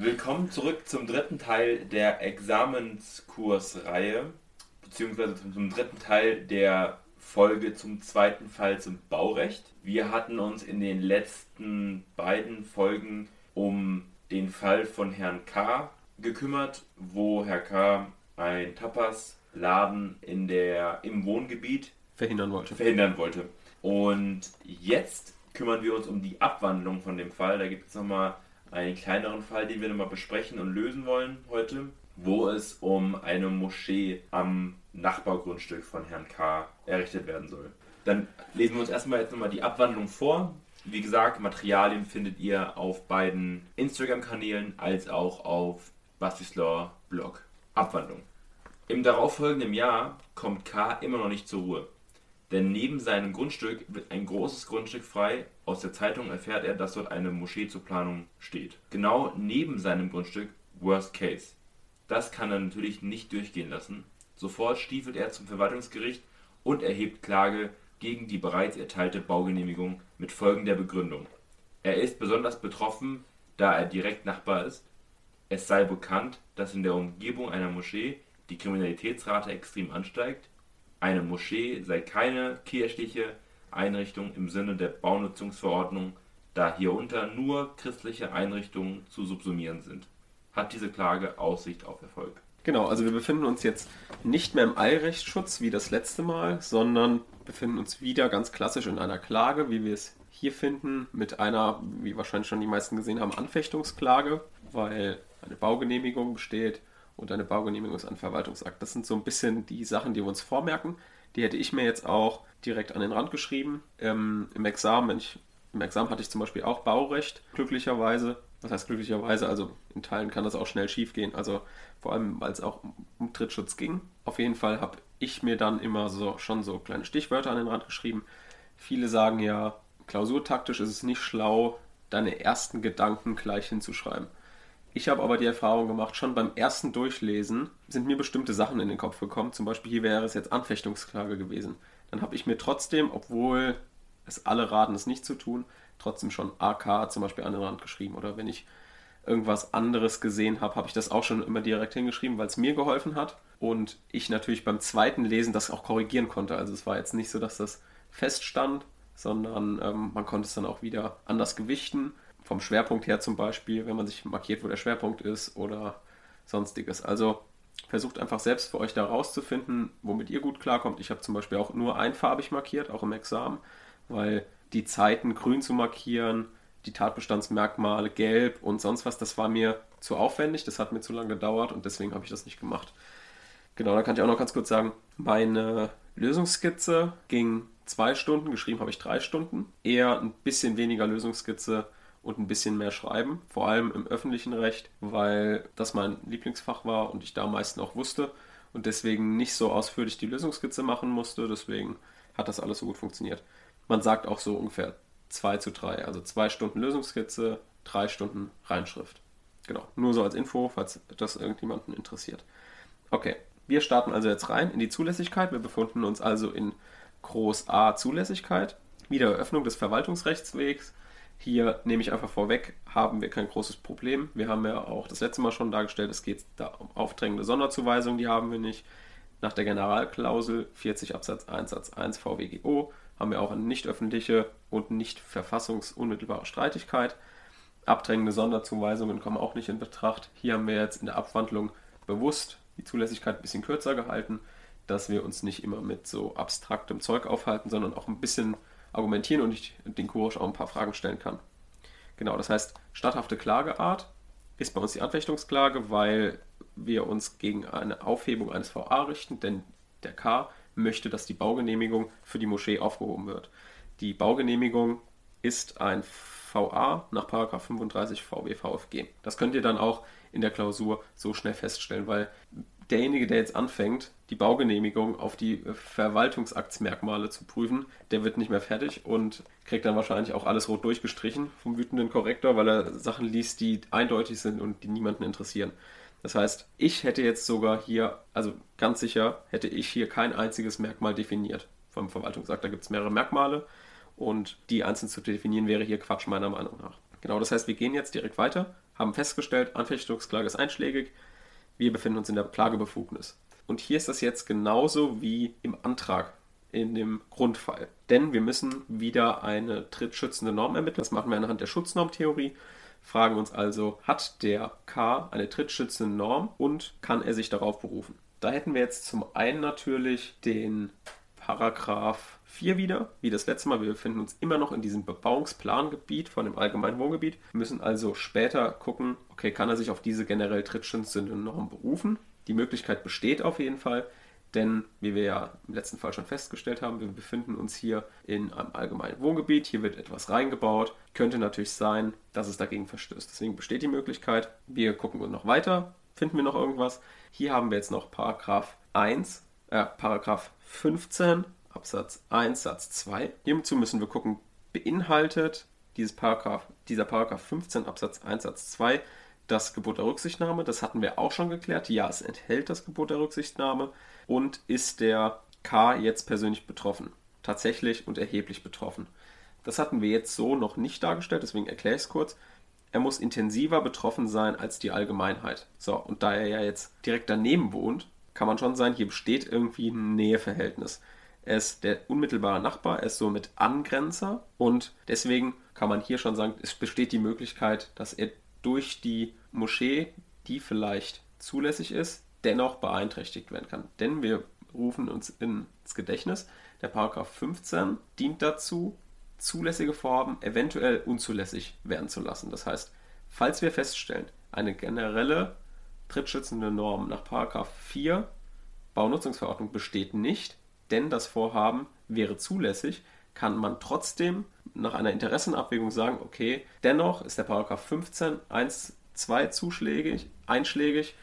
Willkommen zurück zum dritten Teil der Examenskursreihe, beziehungsweise zum dritten Teil der Folge zum zweiten Fall zum Baurecht. Wir hatten uns in den letzten beiden Folgen um den Fall von Herrn K. gekümmert, wo Herr K. ein Tapas-Laden in der, im Wohngebiet verhindern wollte. verhindern wollte. Und jetzt kümmern wir uns um die Abwandlung von dem Fall. Da gibt es nochmal einen kleineren Fall, den wir nochmal besprechen und lösen wollen heute, wo es um eine Moschee am Nachbargrundstück von Herrn K. errichtet werden soll. Dann lesen wir uns erstmal jetzt nochmal die Abwandlung vor. Wie gesagt, Materialien findet ihr auf beiden Instagram-Kanälen als auch auf Bastislaw Blog. Abwandlung. Im darauffolgenden Jahr kommt K. immer noch nicht zur Ruhe. Denn neben seinem Grundstück wird ein großes Grundstück frei. Aus der Zeitung erfährt er, dass dort eine Moschee zur Planung steht. Genau neben seinem Grundstück Worst Case. Das kann er natürlich nicht durchgehen lassen. Sofort stiefelt er zum Verwaltungsgericht und erhebt Klage gegen die bereits erteilte Baugenehmigung mit folgender Begründung. Er ist besonders betroffen, da er direkt Nachbar ist. Es sei bekannt, dass in der Umgebung einer Moschee die Kriminalitätsrate extrem ansteigt. Eine Moschee sei keine kirchliche Einrichtung im Sinne der Baunutzungsverordnung, da hierunter nur christliche Einrichtungen zu subsumieren sind. Hat diese Klage Aussicht auf Erfolg? Genau, also wir befinden uns jetzt nicht mehr im Eilrechtsschutz wie das letzte Mal, sondern befinden uns wieder ganz klassisch in einer Klage, wie wir es hier finden, mit einer, wie wahrscheinlich schon die meisten gesehen haben, Anfechtungsklage, weil eine Baugenehmigung besteht und eine Baugenehmigung ist ein Verwaltungsakt. Das sind so ein bisschen die Sachen, die wir uns vormerken. Die hätte ich mir jetzt auch direkt an den Rand geschrieben. Ähm, Im Examen, wenn ich, im Examen hatte ich zum Beispiel auch Baurecht, glücklicherweise. Was heißt glücklicherweise? Also in Teilen kann das auch schnell schief gehen. Also vor allem, weil es auch um Trittschutz ging. Auf jeden Fall habe ich mir dann immer so schon so kleine Stichwörter an den Rand geschrieben. Viele sagen ja, klausurtaktisch ist es nicht schlau, deine ersten Gedanken gleich hinzuschreiben. Ich habe aber die Erfahrung gemacht, schon beim ersten Durchlesen sind mir bestimmte Sachen in den Kopf gekommen. Zum Beispiel hier wäre es jetzt Anfechtungsklage gewesen. Dann habe ich mir trotzdem, obwohl es alle raten, es nicht zu tun, trotzdem schon AK zum Beispiel an den Rand geschrieben. Oder wenn ich irgendwas anderes gesehen habe, habe ich das auch schon immer direkt hingeschrieben, weil es mir geholfen hat. Und ich natürlich beim zweiten Lesen das auch korrigieren konnte. Also es war jetzt nicht so, dass das feststand, sondern ähm, man konnte es dann auch wieder anders gewichten vom Schwerpunkt her zum Beispiel, wenn man sich markiert, wo der Schwerpunkt ist oder sonstiges. Also versucht einfach selbst für euch da rauszufinden, womit ihr gut klarkommt. Ich habe zum Beispiel auch nur einfarbig markiert, auch im Examen, weil die Zeiten grün zu markieren, die Tatbestandsmerkmale gelb und sonst was, das war mir zu aufwendig, das hat mir zu lange gedauert und deswegen habe ich das nicht gemacht. Genau, da kann ich auch noch ganz kurz sagen, meine Lösungsskizze ging zwei Stunden, geschrieben habe ich drei Stunden. Eher ein bisschen weniger Lösungsskizze und ein bisschen mehr schreiben, vor allem im öffentlichen Recht, weil das mein Lieblingsfach war und ich da am meisten auch wusste und deswegen nicht so ausführlich die Lösungskizze machen musste. Deswegen hat das alles so gut funktioniert. Man sagt auch so ungefähr 2 zu 3, also 2 Stunden Lösungskizze, 3 Stunden Reinschrift. Genau, nur so als Info, falls das irgendjemanden interessiert. Okay, wir starten also jetzt rein in die Zulässigkeit. Wir befinden uns also in Groß A Zulässigkeit. Wieder Eröffnung des Verwaltungsrechtswegs hier nehme ich einfach vorweg, haben wir kein großes Problem. Wir haben ja auch das letzte Mal schon dargestellt, es geht da um aufdrängende Sonderzuweisungen, die haben wir nicht. Nach der Generalklausel 40 Absatz 1 Satz 1 VWGO haben wir auch eine nicht öffentliche und nicht verfassungsunmittelbare Streitigkeit. Abdrängende Sonderzuweisungen kommen auch nicht in Betracht. Hier haben wir jetzt in der Abwandlung bewusst die Zulässigkeit ein bisschen kürzer gehalten, dass wir uns nicht immer mit so abstraktem Zeug aufhalten, sondern auch ein bisschen argumentieren und ich den Kurs auch ein paar Fragen stellen kann. Genau, das heißt, statthafte Klageart ist bei uns die Anfechtungsklage, weil wir uns gegen eine Aufhebung eines VA richten, denn der K möchte, dass die Baugenehmigung für die Moschee aufgehoben wird. Die Baugenehmigung ist ein VA nach 35 VW VfG. Das könnt ihr dann auch in der Klausur so schnell feststellen, weil derjenige, der jetzt anfängt, die Baugenehmigung auf die Verwaltungsaktsmerkmale zu prüfen, der wird nicht mehr fertig und kriegt dann wahrscheinlich auch alles rot durchgestrichen vom wütenden Korrektor, weil er Sachen liest, die eindeutig sind und die niemanden interessieren. Das heißt, ich hätte jetzt sogar hier, also ganz sicher, hätte ich hier kein einziges Merkmal definiert vom Verwaltungsakt. Da gibt es mehrere Merkmale und die einzeln zu definieren wäre hier Quatsch meiner Meinung nach. Genau, das heißt, wir gehen jetzt direkt weiter, haben festgestellt, Anfechtungsklage ist einschlägig, wir befinden uns in der Klagebefugnis. Und hier ist das jetzt genauso wie im Antrag in dem Grundfall. Denn wir müssen wieder eine trittschützende Norm ermitteln. Das machen wir anhand der Schutznormtheorie. Fragen uns also, hat der K eine trittschützende Norm und kann er sich darauf berufen? Da hätten wir jetzt zum einen natürlich den Paragraph 4 wieder, wie das letzte Mal. Wir befinden uns immer noch in diesem Bebauungsplangebiet von dem allgemeinen Wohngebiet. Wir müssen also später gucken, okay, kann er sich auf diese generell trittschützende Norm berufen? Die Möglichkeit besteht auf jeden Fall. Denn, wie wir ja im letzten Fall schon festgestellt haben, wir befinden uns hier in einem allgemeinen Wohngebiet. Hier wird etwas reingebaut. Könnte natürlich sein, dass es dagegen verstößt. Deswegen besteht die Möglichkeit. Wir gucken noch weiter. Finden wir noch irgendwas? Hier haben wir jetzt noch Paragraph 1, äh, Paragraph 15 Absatz 1 Satz 2. Hierzu müssen wir gucken, beinhaltet dieses Paragraph, dieser Paragraph 15 Absatz 1 Satz 2 das Gebot der Rücksichtnahme. Das hatten wir auch schon geklärt. Ja, es enthält das Gebot der Rücksichtnahme. Und ist der K jetzt persönlich betroffen? Tatsächlich und erheblich betroffen. Das hatten wir jetzt so noch nicht dargestellt, deswegen erkläre ich es kurz. Er muss intensiver betroffen sein als die Allgemeinheit. So, und da er ja jetzt direkt daneben wohnt, kann man schon sagen, hier besteht irgendwie ein Näheverhältnis. Er ist der unmittelbare Nachbar, er ist somit Angrenzer und deswegen kann man hier schon sagen, es besteht die Möglichkeit, dass er durch die Moschee, die vielleicht zulässig ist, dennoch beeinträchtigt werden kann. Denn wir rufen uns ins Gedächtnis, der Paragraph 15 dient dazu, zulässige Vorhaben eventuell unzulässig werden zu lassen. Das heißt, falls wir feststellen, eine generelle trittschützende Norm nach Paragraph 4 Baunutzungsverordnung besteht nicht, denn das Vorhaben wäre zulässig, kann man trotzdem nach einer Interessenabwägung sagen, okay, dennoch ist der Paragraph 15 1 2 zuschlägig, einschlägig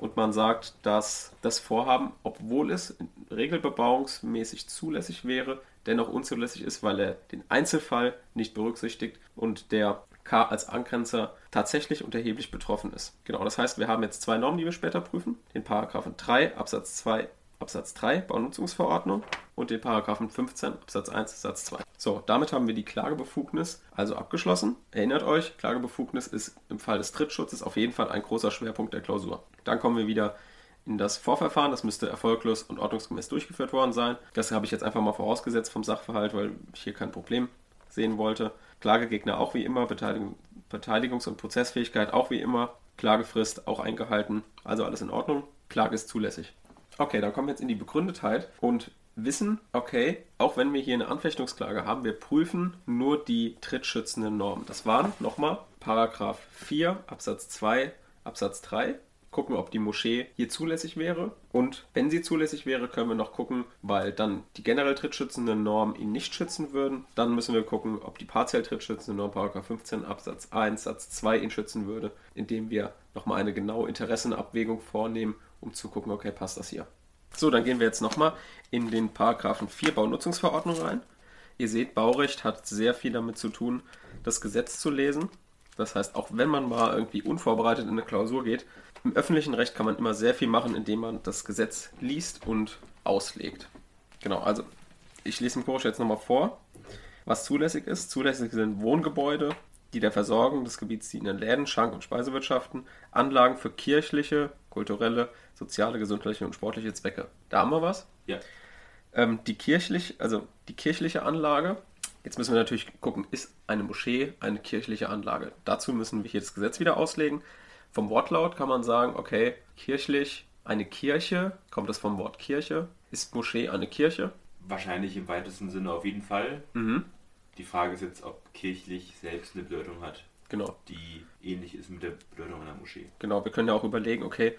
und man sagt, dass das Vorhaben, obwohl es regelbebauungsmäßig zulässig wäre, dennoch unzulässig ist, weil er den Einzelfall nicht berücksichtigt und der K als Angrenzer tatsächlich und erheblich betroffen ist. Genau, das heißt, wir haben jetzt zwei Normen, die wir später prüfen. Den Paragraphen 3 Absatz 2 Absatz 3 Baunutzungsverordnung und den Paragraphen 15 Absatz 1 Satz 2. So, damit haben wir die Klagebefugnis also abgeschlossen. Erinnert euch, Klagebefugnis ist im Fall des Trittschutzes auf jeden Fall ein großer Schwerpunkt der Klausur. Dann kommen wir wieder in das Vorverfahren. Das müsste erfolglos und ordnungsgemäß durchgeführt worden sein. Das habe ich jetzt einfach mal vorausgesetzt vom Sachverhalt, weil ich hier kein Problem sehen wollte. Klagegegner auch wie immer, Beteiligung, Beteiligungs- und Prozessfähigkeit auch wie immer, Klagefrist auch eingehalten, also alles in Ordnung. Klage ist zulässig. Okay, dann kommen wir jetzt in die Begründetheit und wissen, okay, auch wenn wir hier eine Anfechtungsklage haben, wir prüfen nur die trittschützenden Normen. Das waren nochmal Paragraph 4 Absatz 2 Absatz 3. Gucken, ob die Moschee hier zulässig wäre. Und wenn sie zulässig wäre, können wir noch gucken, weil dann die generell trittschützenden Normen ihn nicht schützen würden. Dann müssen wir gucken, ob die partiell trittschützende Norm Paragraph 15 Absatz 1 Satz 2 ihn schützen würde, indem wir nochmal eine genaue Interessenabwägung vornehmen um zu gucken, okay, passt das hier. So, dann gehen wir jetzt nochmal in den Paragraphen 4 Baunutzungsverordnung rein. Ihr seht, Baurecht hat sehr viel damit zu tun, das Gesetz zu lesen. Das heißt, auch wenn man mal irgendwie unvorbereitet in eine Klausur geht, im öffentlichen Recht kann man immer sehr viel machen, indem man das Gesetz liest und auslegt. Genau, also ich lese im Kurs jetzt nochmal vor, was zulässig ist. Zulässig sind Wohngebäude, die der Versorgung des Gebiets dienenden Läden, Schank- und Speisewirtschaften, Anlagen für kirchliche, kulturelle, soziale, gesundheitliche und sportliche Zwecke. Da haben wir was. Ja. Ähm, die kirchlich, also die kirchliche Anlage. Jetzt müssen wir natürlich gucken, ist eine Moschee eine kirchliche Anlage? Dazu müssen wir hier das Gesetz wieder auslegen. Vom Wortlaut kann man sagen, okay, kirchlich, eine Kirche, kommt das vom Wort Kirche? Ist Moschee eine Kirche? Wahrscheinlich im weitesten Sinne auf jeden Fall. Mhm. Die Frage ist jetzt, ob kirchlich selbst eine Bedeutung hat, Genau. die ähnlich ist mit der Bedeutung einer Moschee. Genau, wir können ja auch überlegen, okay,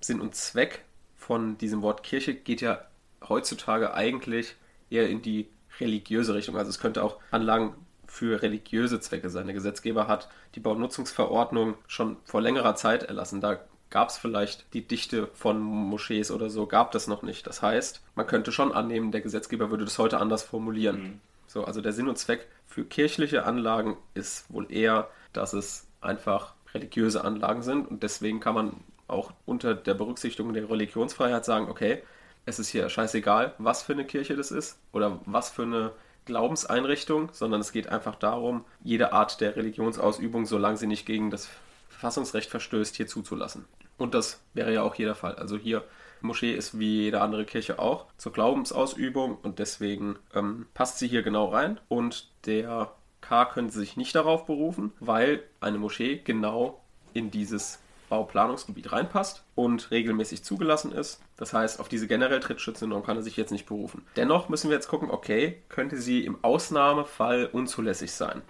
Sinn und Zweck von diesem Wort Kirche geht ja heutzutage eigentlich eher in die religiöse Richtung. Also es könnte auch Anlagen für religiöse Zwecke sein. Der Gesetzgeber hat die Baunutzungsverordnung schon vor längerer Zeit erlassen. Da gab es vielleicht die Dichte von Moschees oder so, gab das noch nicht. Das heißt, man könnte schon annehmen, der Gesetzgeber würde das heute anders formulieren. Mhm. So, also der Sinn und Zweck für kirchliche Anlagen ist wohl eher, dass es einfach religiöse Anlagen sind und deswegen kann man auch unter der Berücksichtigung der Religionsfreiheit sagen, okay, es ist hier scheißegal, was für eine Kirche das ist oder was für eine Glaubenseinrichtung, sondern es geht einfach darum, jede Art der Religionsausübung, solange sie nicht gegen das Verfassungsrecht verstößt, hier zuzulassen. Und das wäre ja auch hier der Fall. Also hier Moschee ist wie jede andere Kirche auch zur Glaubensausübung und deswegen ähm, passt sie hier genau rein. Und der K könnte sich nicht darauf berufen, weil eine Moschee genau in dieses Bauplanungsgebiet reinpasst und regelmäßig zugelassen ist. Das heißt, auf diese generell Trittschützennorm kann er sich jetzt nicht berufen. Dennoch müssen wir jetzt gucken, okay, könnte sie im Ausnahmefall unzulässig sein.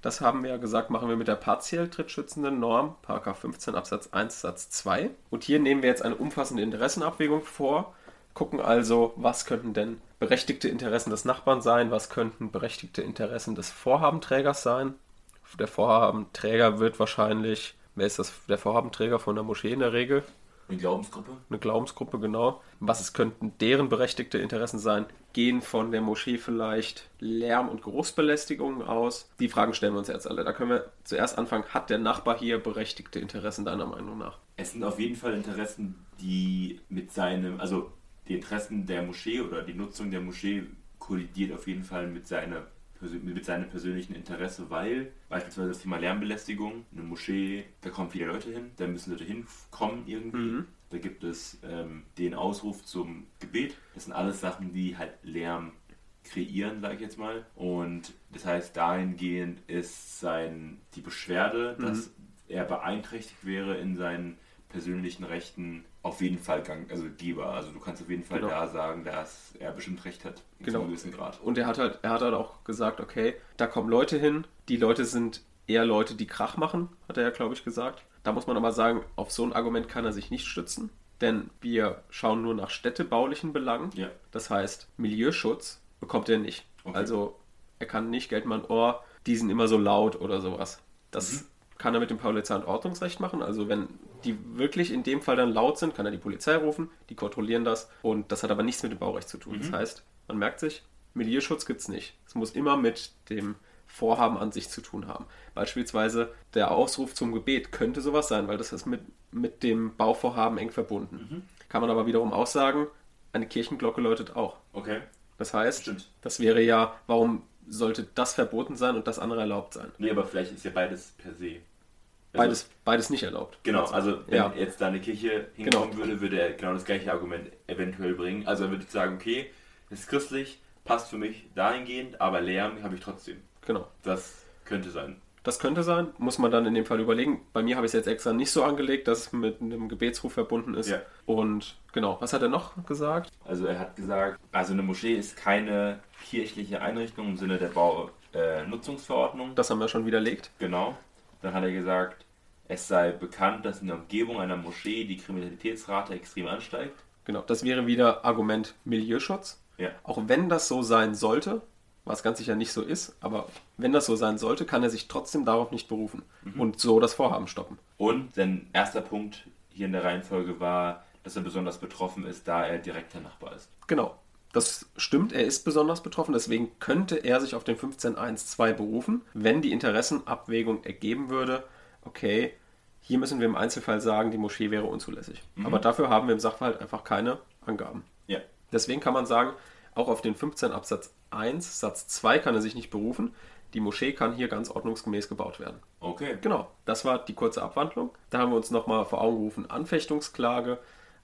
Das haben wir ja gesagt, machen wir mit der partiell trittschützenden Norm, 15 Absatz 1 Satz 2. Und hier nehmen wir jetzt eine umfassende Interessenabwägung vor, gucken also, was könnten denn berechtigte Interessen des Nachbarn sein, was könnten berechtigte Interessen des Vorhabenträgers sein. Der Vorhabenträger wird wahrscheinlich, wer ist das, der Vorhabenträger von der Moschee in der Regel? Eine Glaubensgruppe? Eine Glaubensgruppe, genau. Was es könnten deren berechtigte Interessen sein? Gehen von der Moschee vielleicht Lärm- und Geruchsbelästigungen aus? Die Fragen stellen wir uns jetzt alle. Da können wir zuerst anfangen. Hat der Nachbar hier berechtigte Interessen deiner Meinung nach? Es sind auf jeden Fall Interessen, die mit seinem, also die Interessen der Moschee oder die Nutzung der Moschee kollidiert auf jeden Fall mit seiner mit seinem persönlichen Interesse, weil beispielsweise das Thema Lärmbelästigung, eine Moschee, da kommen viele Leute hin, da müssen Leute hinkommen irgendwie. Mhm. Da gibt es ähm, den Ausruf zum Gebet. Das sind alles Sachen, die halt Lärm kreieren, sage ich jetzt mal. Und das heißt, dahingehend ist sein, die Beschwerde, mhm. dass er beeinträchtigt wäre in seinen persönlichen Rechten auf jeden Fall gang, also Geber. Also du kannst auf jeden Fall genau. da sagen, dass er bestimmt recht hat. Genau. einem gewissen Grad. Und er hat halt, er hat halt auch gesagt, okay, da kommen Leute hin, die Leute sind eher Leute, die Krach machen, hat er ja, glaube ich, gesagt. Da muss man aber sagen, auf so ein Argument kann er sich nicht stützen, denn wir schauen nur nach städtebaulichen Belangen. Ja. Das heißt, Milieuschutz bekommt er nicht. Okay. Also er kann nicht Geld machen, oh, die sind immer so laut oder sowas. Das mhm. kann er mit dem Polizei- und Ordnungsrecht machen. Also wenn die wirklich in dem Fall dann laut sind, kann er die Polizei rufen, die kontrollieren das und das hat aber nichts mit dem Baurecht zu tun. Mhm. Das heißt, man merkt sich, Milieuschutz gibt es nicht. Es muss immer mit dem Vorhaben an sich zu tun haben. Beispielsweise der Ausruf zum Gebet könnte sowas sein, weil das ist mit, mit dem Bauvorhaben eng verbunden. Mhm. Kann man aber wiederum auch sagen, eine Kirchenglocke läutet auch. Okay. Das heißt, Stimmt. das wäre ja, warum sollte das verboten sein und das andere erlaubt sein? Nee, aber vielleicht ist ja beides per se. Also beides, beides nicht erlaubt. Genau, also wenn ja. jetzt da eine Kirche hinkommen genau. würde, würde er genau das gleiche Argument eventuell bringen. Also er würde sagen, okay, es ist christlich, passt für mich dahingehend, aber Lärm habe ich trotzdem. Genau. Das könnte sein. Das könnte sein, muss man dann in dem Fall überlegen. Bei mir habe ich es jetzt extra nicht so angelegt, dass es mit einem Gebetsruf verbunden ist. Ja. Und genau, was hat er noch gesagt? Also er hat gesagt, also eine Moschee ist keine kirchliche Einrichtung im Sinne der Baunutzungsverordnung. Äh, das haben wir schon widerlegt. Genau. Dann hat er gesagt, es sei bekannt, dass in der Umgebung einer Moschee die Kriminalitätsrate extrem ansteigt. Genau, das wäre wieder Argument Milieuschutz. Ja. Auch wenn das so sein sollte, was ganz sicher nicht so ist, aber wenn das so sein sollte, kann er sich trotzdem darauf nicht berufen mhm. und so das Vorhaben stoppen. Und sein erster Punkt hier in der Reihenfolge war, dass er besonders betroffen ist, da er direkter Nachbar ist. Genau. Das stimmt, er ist besonders betroffen, deswegen könnte er sich auf den 15.1.2 berufen, wenn die Interessenabwägung ergeben würde, okay, hier müssen wir im Einzelfall sagen, die Moschee wäre unzulässig. Mhm. Aber dafür haben wir im Sachverhalt einfach keine Angaben. Ja. Deswegen kann man sagen, auch auf den 15 Absatz 1 Satz 2 kann er sich nicht berufen. Die Moschee kann hier ganz ordnungsgemäß gebaut werden. Okay. Genau, das war die kurze Abwandlung. Da haben wir uns nochmal vor Augen gerufen, Anfechtungsklage.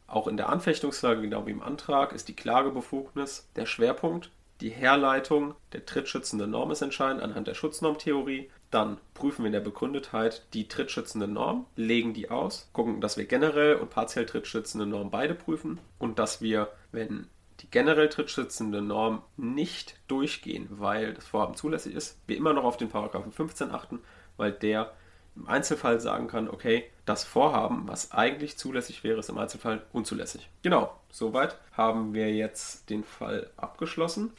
Auch in der Anfechtungsklage, genau wie im Antrag, ist die Klagebefugnis der Schwerpunkt. Die Herleitung der trittschützenden Norm ist entscheidend anhand der Schutznormtheorie. Dann prüfen wir in der Begründetheit die trittschützende Norm, legen die aus, gucken, dass wir generell und partiell trittschützende Norm beide prüfen und dass wir, wenn die generell trittschützende Norm nicht durchgehen, weil das Vorhaben zulässig ist, wir immer noch auf den Paragraphen 15 achten, weil der im Einzelfall sagen kann, okay, das Vorhaben, was eigentlich zulässig wäre, ist im Einzelfall unzulässig. Genau, soweit haben wir jetzt den Fall abgeschlossen.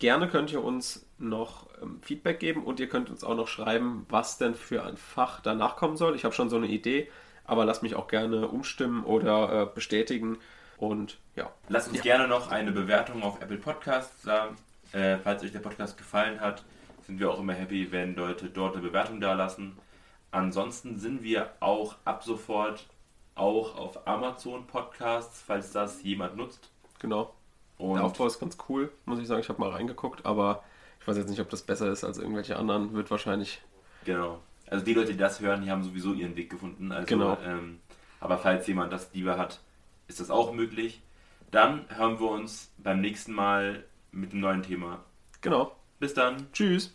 Gerne könnt ihr uns noch ähm, Feedback geben und ihr könnt uns auch noch schreiben, was denn für ein Fach danach kommen soll. Ich habe schon so eine Idee, aber lasst mich auch gerne umstimmen oder äh, bestätigen, und ja. Lasst uns ja. gerne noch eine Bewertung auf Apple Podcasts sagen. Äh, falls euch der Podcast gefallen hat, sind wir auch immer happy, wenn Leute dort eine Bewertung da lassen. Ansonsten sind wir auch ab sofort auch auf Amazon Podcasts, falls das jemand nutzt. Genau. Und der Aufbau ist ganz cool, muss ich sagen. Ich habe mal reingeguckt, aber ich weiß jetzt nicht, ob das besser ist als irgendwelche anderen. Wird wahrscheinlich. Genau. Also die Leute, die das hören, die haben sowieso ihren Weg gefunden. Also, Genau. ähm, aber falls jemand das lieber hat, ist das auch möglich. Dann hören wir uns beim nächsten Mal mit einem neuen Thema. Genau. Bis dann. Tschüss.